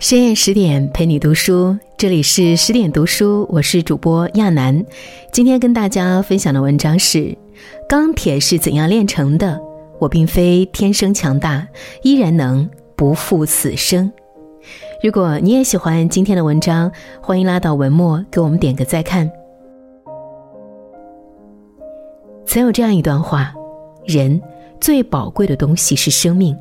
深夜十点陪你读书，这里是十点读书，我是主播亚楠。今天跟大家分享的文章是《钢铁是怎样炼成的》，我并非天生强大，依然能不负此生。如果你也喜欢今天的文章，欢迎拉到文末给我们点个再看。曾有这样一段话：人最宝贵的东西是生命。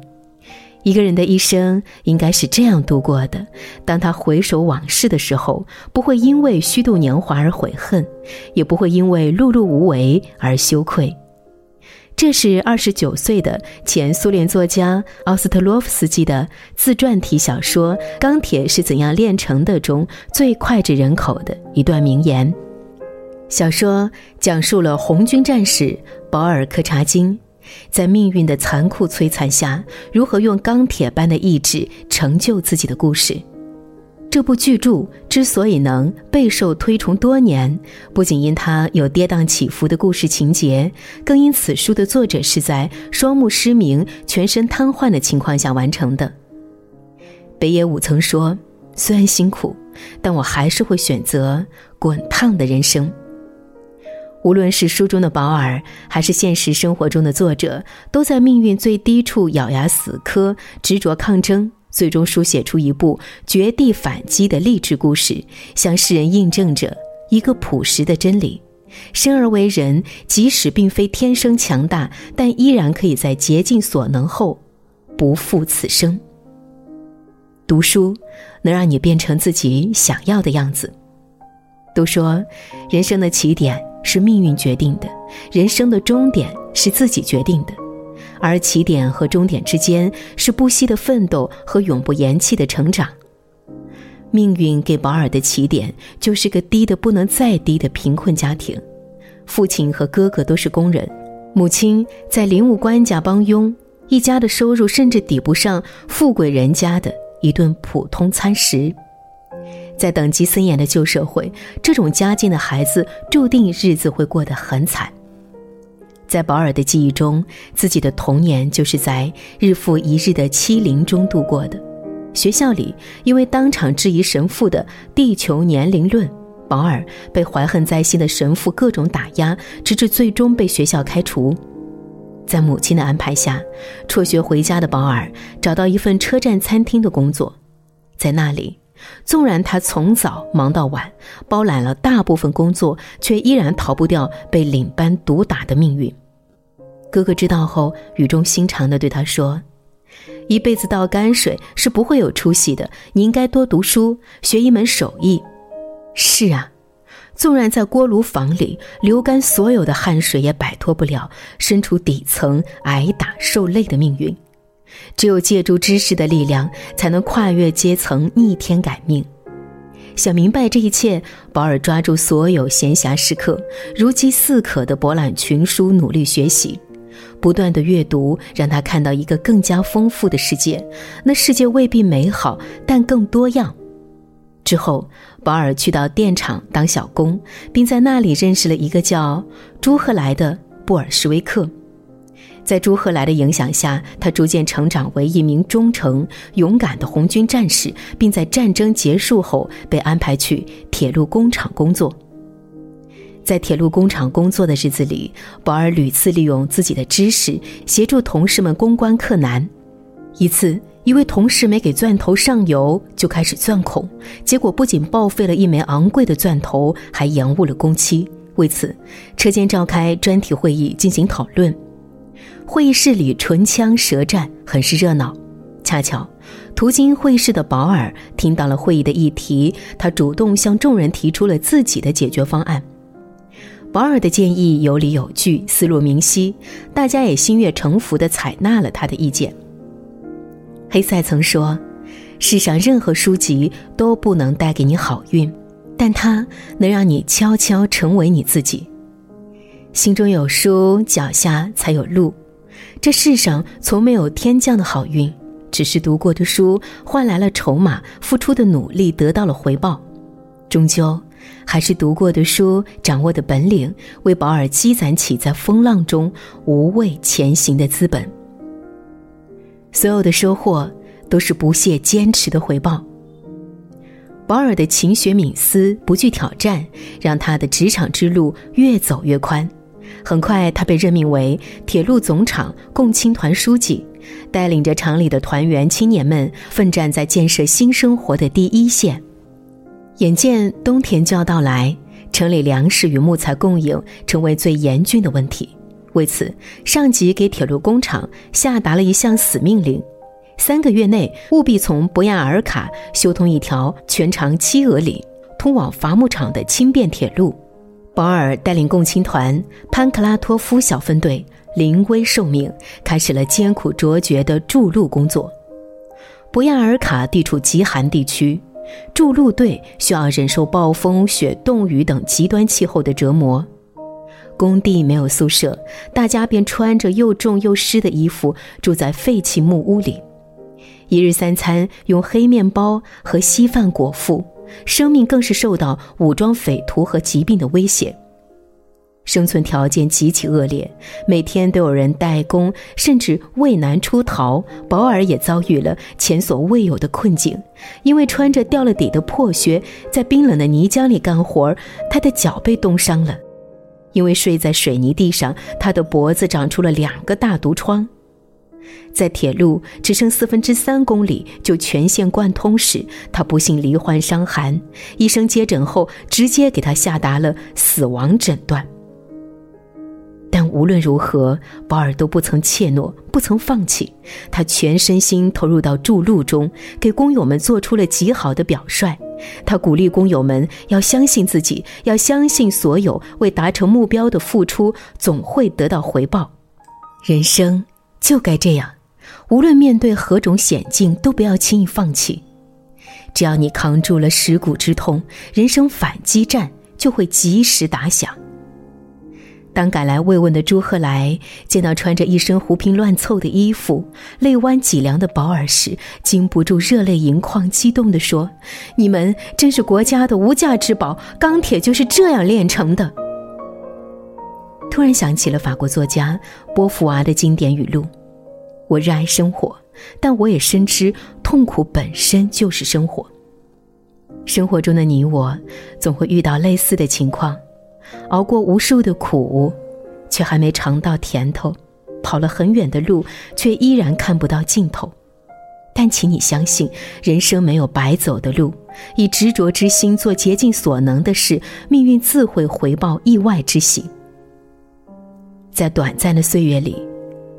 一个人的一生应该是这样度过的：当他回首往事的时候，不会因为虚度年华而悔恨，也不会因为碌碌无为而羞愧。这是二十九岁的前苏联作家奥斯特洛夫斯基的自传体小说《钢铁是怎样炼成的》中最脍炙人口的一段名言。小说讲述了红军战士保尔·柯察金。在命运的残酷摧残下，如何用钢铁般的意志成就自己的故事？这部巨著之所以能备受推崇多年，不仅因它有跌宕起伏的故事情节，更因此书的作者是在双目失明、全身瘫痪的情况下完成的。北野武曾说：“虽然辛苦，但我还是会选择滚烫的人生。”无论是书中的保尔，还是现实生活中的作者，都在命运最低处咬牙死磕、执着抗争，最终书写出一部绝地反击的励志故事，向世人印证着一个朴实的真理：生而为人，即使并非天生强大，但依然可以在竭尽所能后，不负此生。读书能让你变成自己想要的样子。都说，人生的起点。是命运决定的，人生的终点是自己决定的，而起点和终点之间是不息的奋斗和永不言弃的成长。命运给保尔的起点就是个低的不能再低的贫困家庭，父亲和哥哥都是工人，母亲在林务官家帮佣，一家的收入甚至抵不上富贵人家的一顿普通餐食。在等级森严的旧社会，这种家境的孩子注定日子会过得很惨。在保尔的记忆中，自己的童年就是在日复一日的欺凌中度过的。学校里，因为当场质疑神父的地球年龄论，保尔被怀恨在心的神父各种打压，直至最终被学校开除。在母亲的安排下，辍学回家的保尔找到一份车站餐厅的工作，在那里。纵然他从早忙到晚，包揽了大部分工作，却依然逃不掉被领班毒打的命运。哥哥知道后，语重心长地对他说：“一辈子倒泔水是不会有出息的，你应该多读书，学一门手艺。”是啊，纵然在锅炉房里流干所有的汗水，也摆脱不了身处底层挨打受累的命运。只有借助知识的力量，才能跨越阶层、逆天改命。想明白这一切，保尔抓住所有闲暇时刻，如饥似渴地博览群书，努力学习。不断的阅读，让他看到一个更加丰富的世界。那世界未必美好，但更多样。之后，保尔去到电厂当小工，并在那里认识了一个叫朱赫来的布尔什维克。在朱赫莱的影响下，他逐渐成长为一名忠诚、勇敢的红军战士，并在战争结束后被安排去铁路工厂工作。在铁路工厂工作的日子里，保尔屡次利用自己的知识协助同事们攻关克难。一次，一位同事没给钻头上油就开始钻孔，结果不仅报废了一枚昂贵的钻头，还延误了工期。为此，车间召开专题会议进行讨论。会议室里唇枪舌战，很是热闹。恰巧，途经会议室的保尔听到了会议的议题，他主动向众人提出了自己的解决方案。保尔的建议有理有据，思路明晰，大家也心悦诚服地采纳了他的意见。黑塞曾说：“世上任何书籍都不能带给你好运，但它能让你悄悄成为你自己。”心中有书，脚下才有路。这世上从没有天降的好运，只是读过的书换来了筹码，付出的努力得到了回报。终究，还是读过的书、掌握的本领，为保尔积攒起在风浪中无畏前行的资本。所有的收获都是不懈坚持的回报。保尔的勤学敏思、不惧挑战，让他的职场之路越走越宽。很快，他被任命为铁路总厂共青团书记，带领着厂里的团员青年们奋战在建设新生活的第一线。眼见冬天就要到来，城里粮食与木材供应成为最严峻的问题。为此，上级给铁路工厂下达了一项死命令。三个月内，务必从博亚尔卡修通一条全长七俄里、通往伐木场的轻便铁路。保尔带领共青团潘克拉托夫小分队临危受命，开始了艰苦卓绝的筑路工作。博亚尔卡地处极寒地区，筑路队需要忍受暴风雪、冻雨等极端气候的折磨。工地没有宿舍，大家便穿着又重又湿的衣服，住在废弃木屋里。一日三餐用黑面包和稀饭果腹，生命更是受到武装匪徒和疾病的威胁。生存条件极其恶劣，每天都有人怠工，甚至畏难出逃。保尔也遭遇了前所未有的困境，因为穿着掉了底的破靴，在冰冷的泥浆里干活，他的脚被冻伤了。因为睡在水泥地上，他的脖子长出了两个大毒疮。在铁路只剩四分之三公里就全线贯通时，他不幸罹患伤寒。医生接诊后，直接给他下达了死亡诊断。但无论如何，保尔都不曾怯懦，不曾放弃。他全身心投入到筑路中，给工友们做出了极好的表率。他鼓励工友们要相信自己，要相信所有为达成目标的付出总会得到回报。人生。就该这样，无论面对何种险境，都不要轻易放弃。只要你扛住了蚀骨之痛，人生反击战就会及时打响。当赶来慰问的朱赫来见到穿着一身胡拼乱凑的衣服、泪弯脊梁的保尔时，禁不住热泪盈眶，激动地说：“你们真是国家的无价之宝，钢铁就是这样炼成的。”突然想起了法国作家波伏娃的经典语录：“我热爱生活，但我也深知痛苦本身就是生活。生活中的你我，总会遇到类似的情况，熬过无数的苦，却还没尝到甜头；跑了很远的路，却依然看不到尽头。但请你相信，人生没有白走的路，以执着之心做竭尽所能的事，命运自会回报意外之喜。”在短暂的岁月里，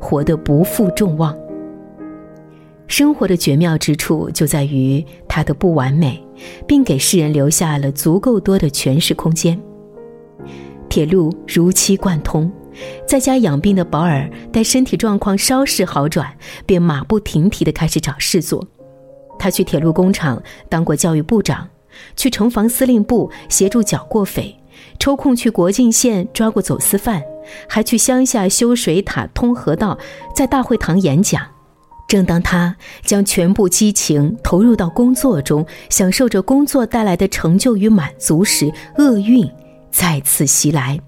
活得不负众望。生活的绝妙之处就在于它的不完美，并给世人留下了足够多的诠释空间。铁路如期贯通，在家养病的保尔待身体状况稍事好转，便马不停蹄地开始找事做。他去铁路工厂当过教育部长，去城防司令部协助剿过匪，抽空去国境线抓过走私犯。还去乡下修水塔、通河道，在大会堂演讲。正当他将全部激情投入到工作中，享受着工作带来的成就与满足时，厄运再次袭来。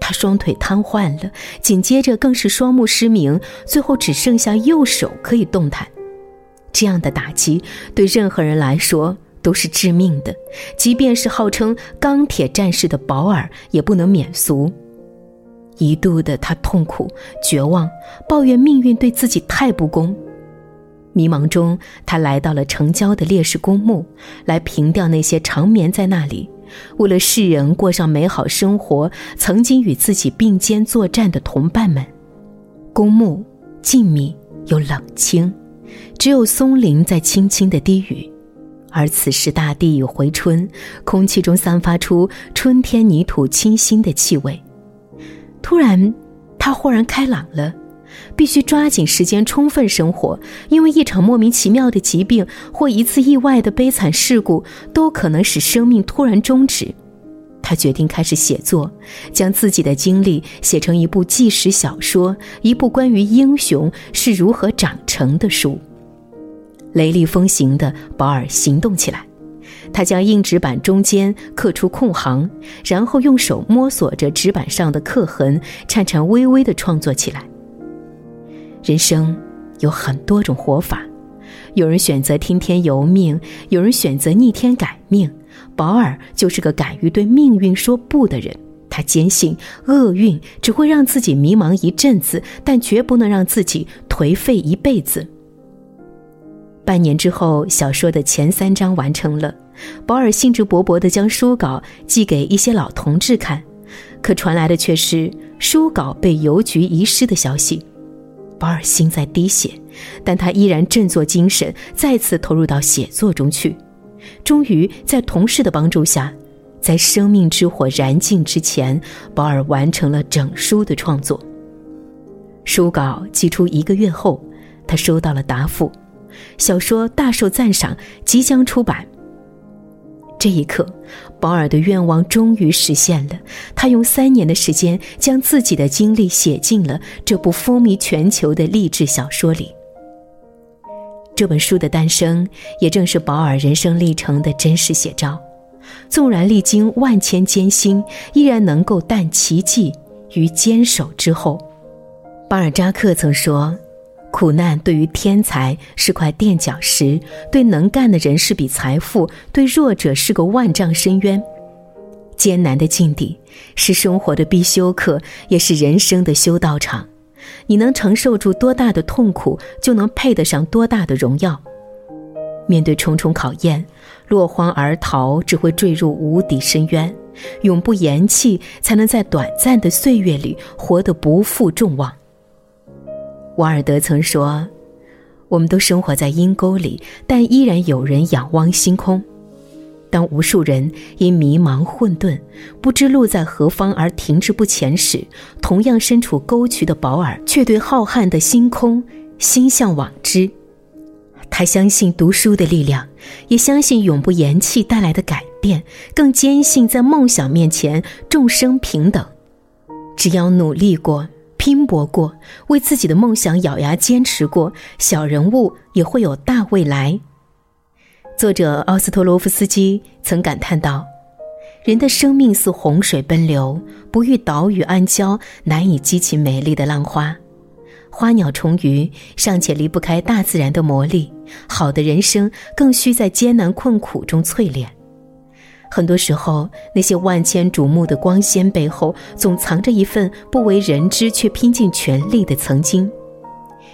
他双腿瘫痪了，紧接着更是双目失明，最后只剩下右手可以动弹。这样的打击对任何人来说都是致命的，即便是号称钢铁战士的保尔，也不能免俗。一度的他痛苦、绝望，抱怨命运对自己太不公。迷茫中，他来到了城郊的烈士公墓，来凭吊那些长眠在那里，为了世人过上美好生活、曾经与自己并肩作战的同伴们。公墓静谧又冷清，只有松林在轻轻的低语，而此时大地已回春，空气中散发出春天泥土清新的气味。突然，他豁然开朗了，必须抓紧时间充分生活，因为一场莫名其妙的疾病或一次意外的悲惨事故都可能使生命突然终止。他决定开始写作，将自己的经历写成一部纪实小说，一部关于英雄是如何长成的书。雷厉风行的保尔行动起来。他将硬纸板中间刻出空行，然后用手摸索着纸板上的刻痕，颤颤巍巍地创作起来。人生有很多种活法，有人选择听天由命，有人选择逆天改命。保尔就是个敢于对命运说不的人。他坚信厄运只会让自己迷茫一阵子，但绝不能让自己颓废一辈子。半年之后，小说的前三章完成了。保尔兴致勃勃地将书稿寄给一些老同志看，可传来的却是书稿被邮局遗失的消息。保尔心在滴血，但他依然振作精神，再次投入到写作中去。终于在同事的帮助下。在生命之火燃尽之前，保尔完成了整书的创作。书稿寄出一个月后，他收到了答复，小说大受赞赏，即将出版。这一刻，保尔的愿望终于实现了。他用三年的时间，将自己的经历写进了这部风靡全球的励志小说里。这本书的诞生，也正是保尔人生历程的真实写照。纵然历经万千艰辛，依然能够啖奇迹于坚守之后。巴尔扎克曾说：“苦难对于天才是块垫脚石，对能干的人是笔财富，对弱者是个万丈深渊。艰难的境地是生活的必修课，也是人生的修道场。你能承受住多大的痛苦，就能配得上多大的荣耀。面对重重考验。”落荒而逃，只会坠入无底深渊；永不言弃，才能在短暂的岁月里活得不负众望。瓦尔德曾说：“我们都生活在阴沟里，但依然有人仰望星空。”当无数人因迷茫混沌，不知路在何方而停滞不前时，同样身处沟渠的保尔却对浩瀚的星空心向往之。他相信读书的力量，也相信永不言弃带来的改变，更坚信在梦想面前众生平等。只要努力过、拼搏过，为自己的梦想咬牙坚持过，小人物也会有大未来。作者奥斯特洛夫斯基曾感叹道：“人的生命似洪水奔流，不遇岛屿暗礁，难以激起美丽的浪花。”花鸟虫鱼尚且离不开大自然的魔力，好的人生更需在艰难困苦中淬炼。很多时候，那些万千瞩目的光鲜背后，总藏着一份不为人知却拼尽全力的曾经。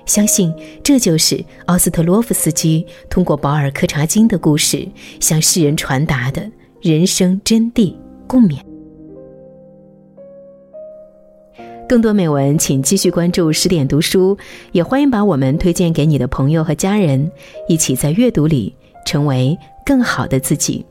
相信这就是奥斯特洛夫斯基通过保尔柯察金的故事，向世人传达的人生真谛共勉。更多美文，请继续关注十点读书，也欢迎把我们推荐给你的朋友和家人，一起在阅读里成为更好的自己。